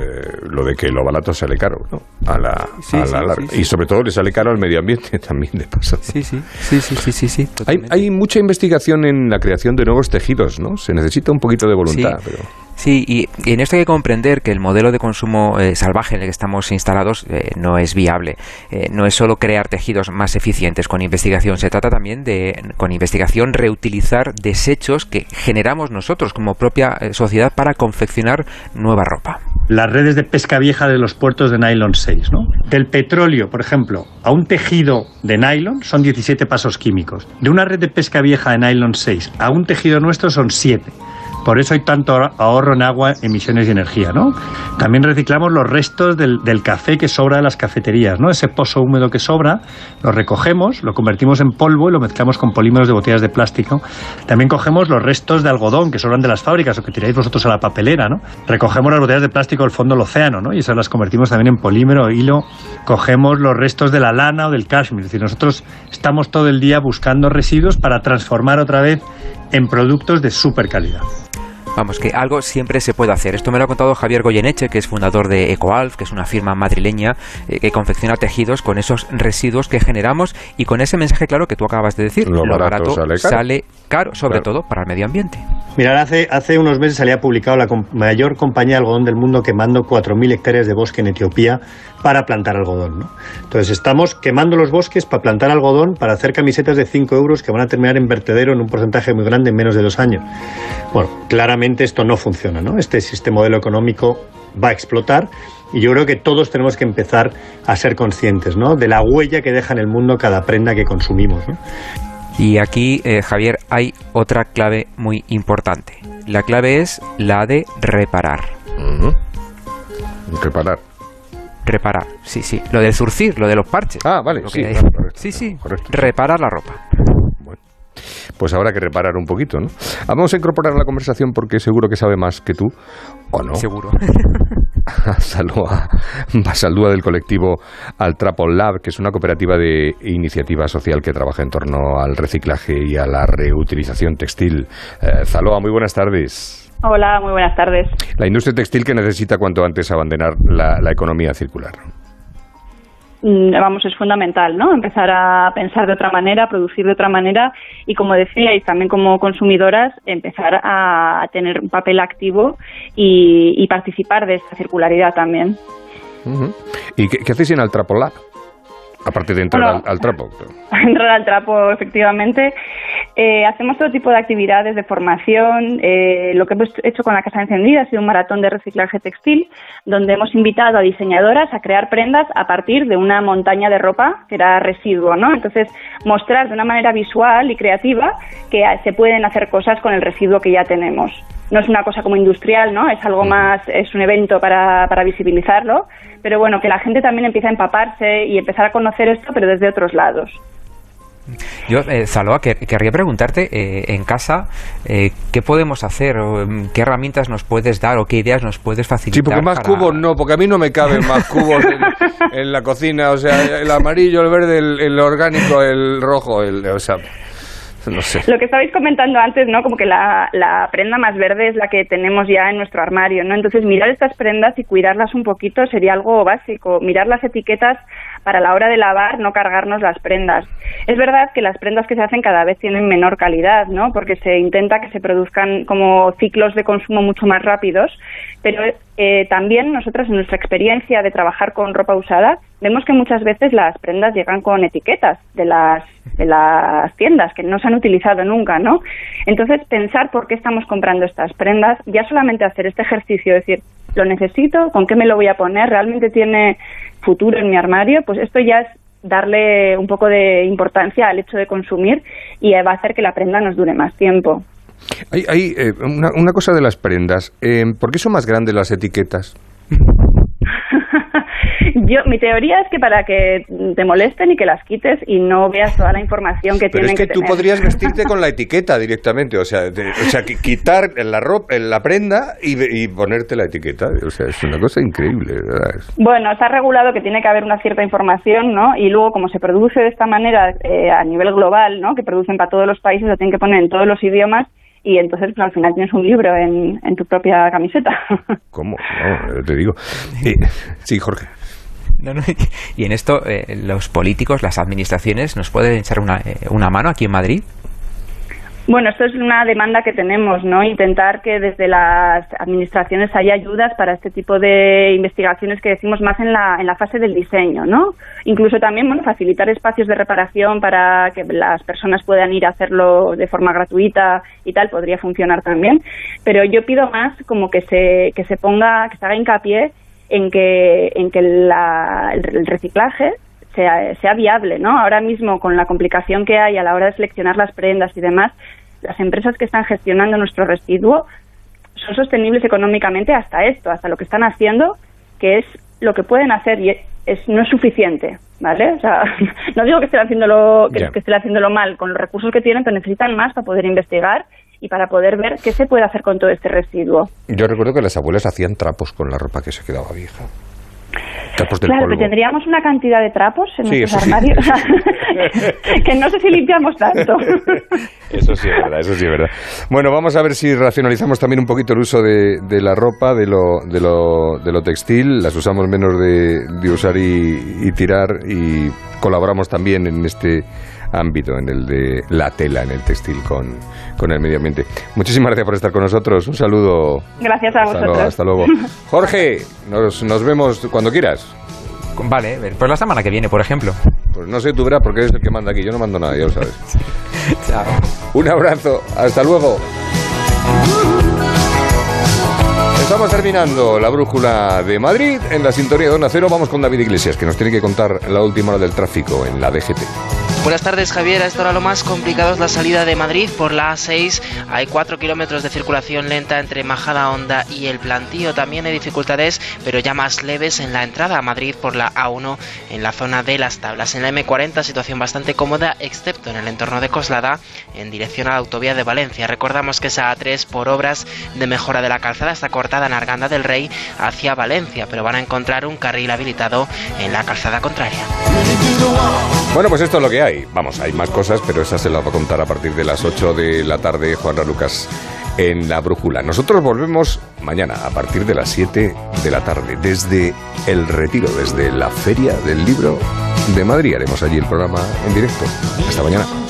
lo de que lo barato sale caro, ¿no? A la, Sí, a la sí, larga. sí, sí. Y sobre todo le sale caro al medio ambiente *laughs* también de paso. Sí, sí, sí, sí, sí, sí, Hay, hay mucha investigación en la creación de nuevos tejidos, ¿no? Se necesita un poquito de voluntad, pero... Sí, y, en esto hay que comprender que el modelo de consumo eh, salvaje en el que estamos instalados eh, no es viable. Eh, no es solo crear tejidos más eficientes con investigación, se trata también de, con investigación, reutilizar desechos que generamos nosotros como propia sociedad para confeccionar nueva ropa. las redes de pesca vieja de los puertos de nylon 6. ¿no? Del petróleo, por ejemplo, a un tejido de nylon son 17 pasos químicos. De una red de pesca vieja de nylon 6 a un tejido nuestro son 7. Por eso hay tanto ahorro en agua, emisiones y energía, ¿no? También reciclamos los restos del, café que sobra de las cafeterías, ¿no? Ese pozo húmedo que sobra, lo recogemos, lo convertimos en polvo y lo mezclamos con polímeros de botellas de plástico. También cogemos los restos de algodón que sobran de las fábricas o que tiráis vosotros a la papelera, ¿no? Recogemos las botellas de plástico del fondo del océano, ¿no? Y esas las convertimos también en polímero, hilo. Cogemos los restos de la lana o del cashmere. Es decir, nosotros estamos todo el día buscando residuos para transformar otra vez en productos de super calidad. Vamos, que algo siempre se puede hacer. Esto me lo ha contado Javier Goyeneche, que es fundador de EcoAlf, que es una firma madrileña eh, que confecciona tejidos con esos residuos que generamos y con ese mensaje claro que tú acabas de decir. Lo barato sale caro. sale caro, sobre Claro. todo para el medio ambiente. Mirad, hace, hace unos meses salía publicado la com- mayor compañía de algodón del mundo quemando 4.000 hectáreas de bosque en Etiopía para plantar algodón. ¿no? Entonces estamos quemando los bosques para plantar algodón, para hacer camisetas de 5 euros que van a terminar en vertedero en un porcentaje muy grande en menos de dos años. Bueno, claramente esto no funciona. ¿no? Este, este modelo económico va a explotar y yo creo que todos tenemos que empezar a ser conscientes ¿no? de la huella que deja en el mundo cada prenda que consumimos. ¿no? Y aquí, eh, Javier, hay otra clave muy importante. La clave es la de reparar. Reparar. Reparar, sí, sí. Lo del surcir, lo de los parches. Ah, vale, Lo sí, que hay. claro, correcto, sí, sí. correcto. Reparar la ropa. Pues habrá que reparar un poquito, ¿no? Vamos a incorporar a la conversación porque seguro que sabe más que tú, ¿o no? Seguro. a Salua Basaldúa del colectivo Altrapo Lab, que es una cooperativa de iniciativa social que trabaja en torno al reciclaje y a la reutilización textil. Eh, Zaloa, muy buenas tardes. Hola, muy buenas tardes. La industria textil que necesita cuanto antes abandonar la economía circular. Mm, vamos, es fundamental, ¿no? Empezar a pensar de otra manera, a producir de otra manera y, como decíais, también como consumidoras, empezar a tener un papel activo y, participar de esa circularidad también. ¿Y qué, hacéis en Altrapolab? Aparte de entrar al, trapo. *laughs* Entrar al trapo, efectivamente. Eh, hacemos todo tipo de actividades de formación. Eh, lo que hemos hecho con la Casa Encendida ha sido un maratón de reciclaje textil, donde hemos invitado a diseñadoras a crear prendas a partir de una montaña de ropa que era residuo, ¿no? Entonces, mostrar de una manera visual y creativa que se pueden hacer cosas con el residuo que ya tenemos. No es una cosa como industrial, ¿no? Es algo más, es un evento para, para visibilizarlo, pero bueno, que la gente también empiece a empaparse y empezar a conocer esto, pero desde otros lados. Yo, eh, Zaloa, querría preguntarte eh, en casa eh, qué podemos hacer, o, mm, qué herramientas nos puedes dar o qué ideas nos puedes facilitar. Sí, porque más cubos no, porque a mí no me caben más cubos en, *laughs* la cocina, o sea, el amarillo, el verde, el, orgánico, el rojo, el, o sea, no sé. Lo que estabais comentando antes, ¿no? Como que la, la, prenda más verde es la que tenemos ya en nuestro armario, ¿no? Entonces, mirar estas prendas y cuidarlas un poquito sería algo básico. Mirar las etiquetas para la hora de lavar no cargarnos las prendas. Es verdad que las prendas que se hacen cada vez tienen menor calidad, ¿no? Porque se intenta que se produzcan como ciclos de consumo mucho más rápidos, pero eh, también nosotros en nuestra experiencia de trabajar con ropa usada vemos que muchas veces las prendas llegan con etiquetas de las de las tiendas que no se han utilizado nunca, ¿no? Entonces pensar por qué estamos comprando estas prendas, ya solamente hacer este ejercicio, decir lo necesito, con qué me lo voy a poner, realmente tiene futuro en mi armario, pues esto ya es darle un poco de importancia al hecho de consumir y va a hacer que la prenda nos dure más tiempo. Hay, hay eh, una, una, cosa de las prendas. Eh, ¿Por qué son más grandes las etiquetas? *laughs* Yo, mi teoría es que para que te molesten y que las quites y no veas toda la información que Pero tienen es que, tú podrías *laughs* vestirte con la etiqueta directamente, o sea, o sea quitar la ropa, la prenda y, ponerte la etiqueta. O sea, es una cosa increíble, ¿verdad? Bueno, está regulado que tiene que haber una cierta información, ¿no? Y luego, como se produce de esta manera eh, a nivel global, ¿no? Que producen para todos los países, lo tienen que poner en todos los idiomas y entonces pues, al final tienes un libro en, en tu propia camiseta. *laughs* ¿Cómo? No, te digo. sí, Jorge. Y en esto, eh, los políticos, las administraciones, ¿nos pueden echar una, eh, una mano aquí en Madrid? Bueno, esto es una demanda que tenemos, ¿no? Intentar que desde las administraciones haya ayudas para este tipo de investigaciones que decimos más en la, en la fase del diseño, ¿no? Incluso también, bueno, facilitar espacios de reparación para que las personas puedan ir a hacerlo de forma gratuita y tal, podría funcionar también. Pero yo pido más como que se, que se ponga, que se haga hincapié en que, en que el reciclaje sea, sea viable, ¿no? Ahora mismo, con la complicación que hay a la hora de seleccionar las prendas y demás, las empresas que están gestionando nuestro residuo son sostenibles económicamente hasta esto, hasta lo que están haciendo, que es lo que pueden hacer y es, no es suficiente, ¿vale? O sea, *laughs* no digo que estén haciéndolo que, que estén haciéndolo mal con los recursos que tienen, pero necesitan más para poder investigar y para poder ver qué se puede hacer con todo este residuo. Yo recuerdo que las abuelas hacían trapos con la ropa que se quedaba vieja claro, que tendríamos una cantidad de trapos en nuestros armarios *laughs* *laughs* que no sé si limpiamos tanto. *laughs* eso sí es verdad, eso sí es verdad. Bueno, vamos a ver si racionalizamos también un poquito el uso de, la ropa, de lo, de, lo, de lo textil, las usamos menos de, de usar y, y tirar y colaboramos también en este ámbito, en el de la tela, en el textil con, con el medio ambiente. Muchísimas gracias por estar con nosotros. Un saludo. Gracias a vosotros. hasta luego. *laughs* Jorge, nos, nos vemos cuando quieras. Vale, pues la semana que viene, por ejemplo. Pues no sé tú verás porque eres el que manda aquí. Yo no mando nada, ya lo sabes. *laughs* Chao. Un abrazo. Hasta luego. Estamos terminando la brújula de Madrid en la sintonía de Onda Cero. Vamos con David Iglesias, que nos tiene que contar la última hora del tráfico en la DGT. Buenas tardes, Javier. A esta lo más complicado es la salida de Madrid por la A6. Hay 4 kilómetros de circulación lenta entre Majada Honda y el Plantío. También hay dificultades, pero ya más leves en la entrada a Madrid por la A1 en la zona de las tablas. En la M40 situación bastante cómoda, excepto en el entorno de Coslada, en dirección a la autovía de Valencia. Recordamos que esa A3 por obras de mejora de la calzada está cortada en Arganda del Rey hacia Valencia, pero van a encontrar un carril habilitado en la calzada contraria. Bueno, pues esto es lo que hay. Vamos, hay más cosas, pero esa se las va a contar a partir de las 8 de la tarde Juan Lucas en La Brújula. Nosotros volvemos mañana a partir de las 7 de la tarde, desde el retiro, desde la Feria del Libro de Madrid. Haremos allí el programa en directo. Hasta mañana.